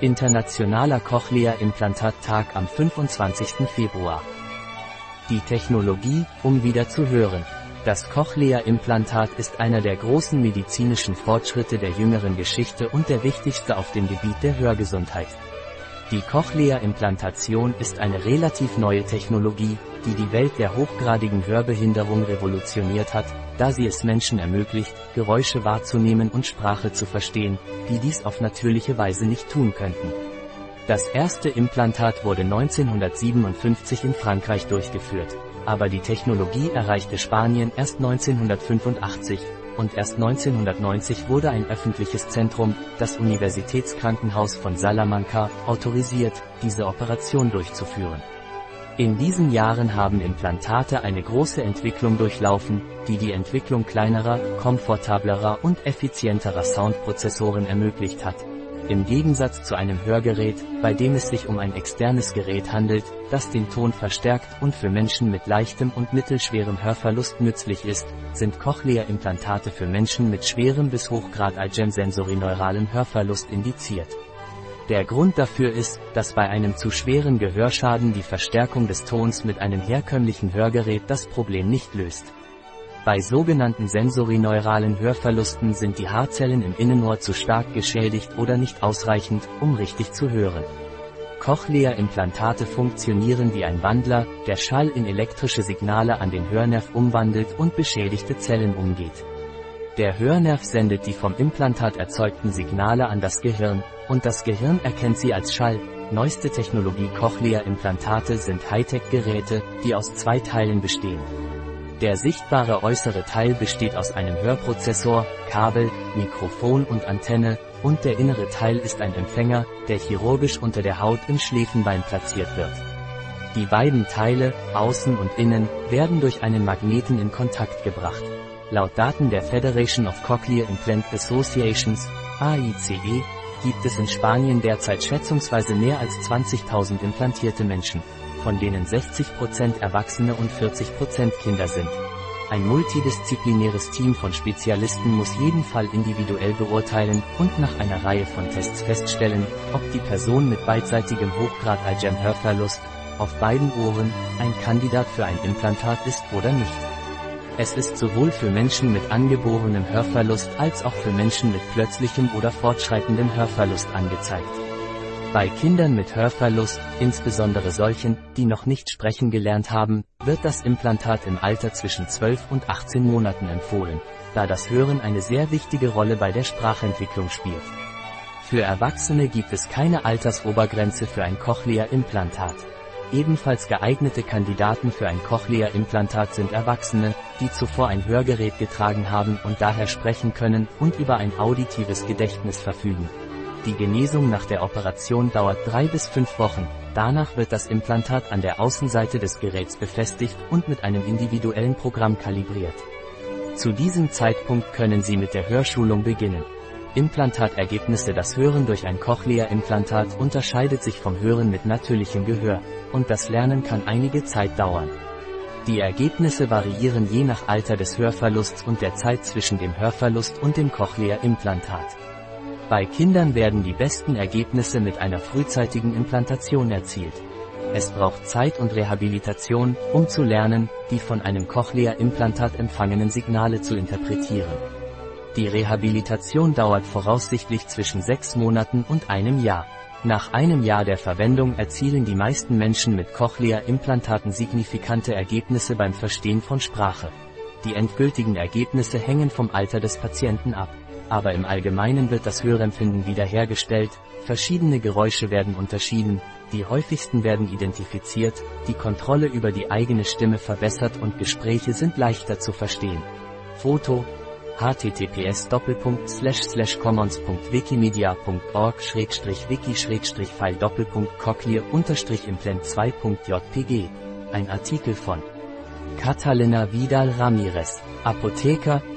Internationaler Cochlea-Implantat-Tag am 25. Februar. Die Technologie, um wieder zu hören. Das Cochlea-Implantat ist einer der großen medizinischen Fortschritte der jüngeren Geschichte und der wichtigste auf dem Gebiet der Hörgesundheit. Die Cochlea-Implantation ist eine relativ neue Technologie, die die Welt der hochgradigen Hörbehinderung revolutioniert hat, da sie es Menschen ermöglicht, Geräusche wahrzunehmen und Sprache zu verstehen, die dies auf natürliche Weise nicht tun könnten. Das erste Implantat wurde 1957 in Frankreich durchgeführt, aber die Technologie erreichte Spanien erst 1985, und erst 1990 wurde ein öffentliches Zentrum, das Universitätskrankenhaus von Salamanca, autorisiert, diese Operation durchzuführen. In diesen Jahren haben Implantate eine große Entwicklung durchlaufen, die die Entwicklung kleinerer, komfortablerer und effizienterer Soundprozessoren ermöglicht hat. Im Gegensatz zu einem Hörgerät, bei dem es sich um ein externes Gerät handelt, das den Ton verstärkt und für Menschen mit leichtem und mittelschwerem Hörverlust nützlich ist, sind Cochlea-Implantate für Menschen mit schwerem bis hochgrad IgM sensorieneuralen Hörverlust indiziert. Der Grund dafür ist, dass bei einem zu schweren Gehörschaden die Verstärkung des Tons mit einem herkömmlichen Hörgerät das Problem nicht löst. Bei sogenannten sensorineuralen Hörverlusten sind die Haarzellen im Innenohr zu stark geschädigt oder nicht ausreichend, um richtig zu hören. Cochlea-Implantate funktionieren wie ein Wandler, der Schall in elektrische Signale an den Hörnerv umwandelt und beschädigte Zellen umgeht. Der Hörnerv sendet die vom Implantat erzeugten Signale an das Gehirn, und das Gehirn erkennt sie als Schall. Neueste Technologie Cochlea-Implantate sind Hightech-Geräte, die aus zwei Teilen bestehen. Der sichtbare äußere Teil besteht aus einem Hörprozessor, Kabel, Mikrofon und Antenne, und der innere Teil ist ein Empfänger, der chirurgisch unter der Haut im Schläfenbein platziert wird. Die beiden Teile, außen und innen, werden durch einen Magneten in Kontakt gebracht. Laut Daten der Federation of Cochlear Implant Associations, AICE, gibt es in Spanien derzeit schätzungsweise mehr als 20.000 implantierte Menschen von denen 60% Erwachsene und 40% Kinder sind. Ein multidisziplinäres Team von Spezialisten muss jeden Fall individuell beurteilen und nach einer Reihe von Tests feststellen, ob die Person mit beidseitigem Hochgrad IgM Hörverlust auf beiden Ohren ein Kandidat für ein Implantat ist oder nicht. Es ist sowohl für Menschen mit angeborenem Hörverlust als auch für Menschen mit plötzlichem oder fortschreitendem Hörverlust angezeigt. Bei Kindern mit Hörverlust, insbesondere solchen, die noch nicht sprechen gelernt haben, wird das Implantat im Alter zwischen 12 und 18 Monaten empfohlen, da das Hören eine sehr wichtige Rolle bei der Sprachentwicklung spielt. Für Erwachsene gibt es keine Altersobergrenze für ein Cochlea-Implantat. Ebenfalls geeignete Kandidaten für ein Cochlea-Implantat sind Erwachsene, die zuvor ein Hörgerät getragen haben und daher sprechen können und über ein auditives Gedächtnis verfügen. Die Genesung nach der Operation dauert drei bis fünf Wochen. Danach wird das Implantat an der Außenseite des Geräts befestigt und mit einem individuellen Programm kalibriert. Zu diesem Zeitpunkt können Sie mit der Hörschulung beginnen. Implantatergebnisse Das Hören durch ein Cochlea-Implantat unterscheidet sich vom Hören mit natürlichem Gehör, und das Lernen kann einige Zeit dauern. Die Ergebnisse variieren je nach Alter des Hörverlusts und der Zeit zwischen dem Hörverlust und dem Cochlea-Implantat. Bei Kindern werden die besten Ergebnisse mit einer frühzeitigen Implantation erzielt. Es braucht Zeit und Rehabilitation, um zu lernen, die von einem Cochlea-Implantat empfangenen Signale zu interpretieren. Die Rehabilitation dauert voraussichtlich zwischen sechs Monaten und einem Jahr. Nach einem Jahr der Verwendung erzielen die meisten Menschen mit Cochlea-Implantaten signifikante Ergebnisse beim Verstehen von Sprache. Die endgültigen Ergebnisse hängen vom Alter des Patienten ab aber im Allgemeinen wird das Hörempfinden wiederhergestellt, verschiedene Geräusche werden unterschieden, die häufigsten werden identifiziert, die Kontrolle über die eigene Stimme verbessert und Gespräche sind leichter zu verstehen. Foto https commons.wikimedia.org wiki file cochlear implant 2.jpg Ein Artikel von Catalina Vidal Ramirez, Apotheker,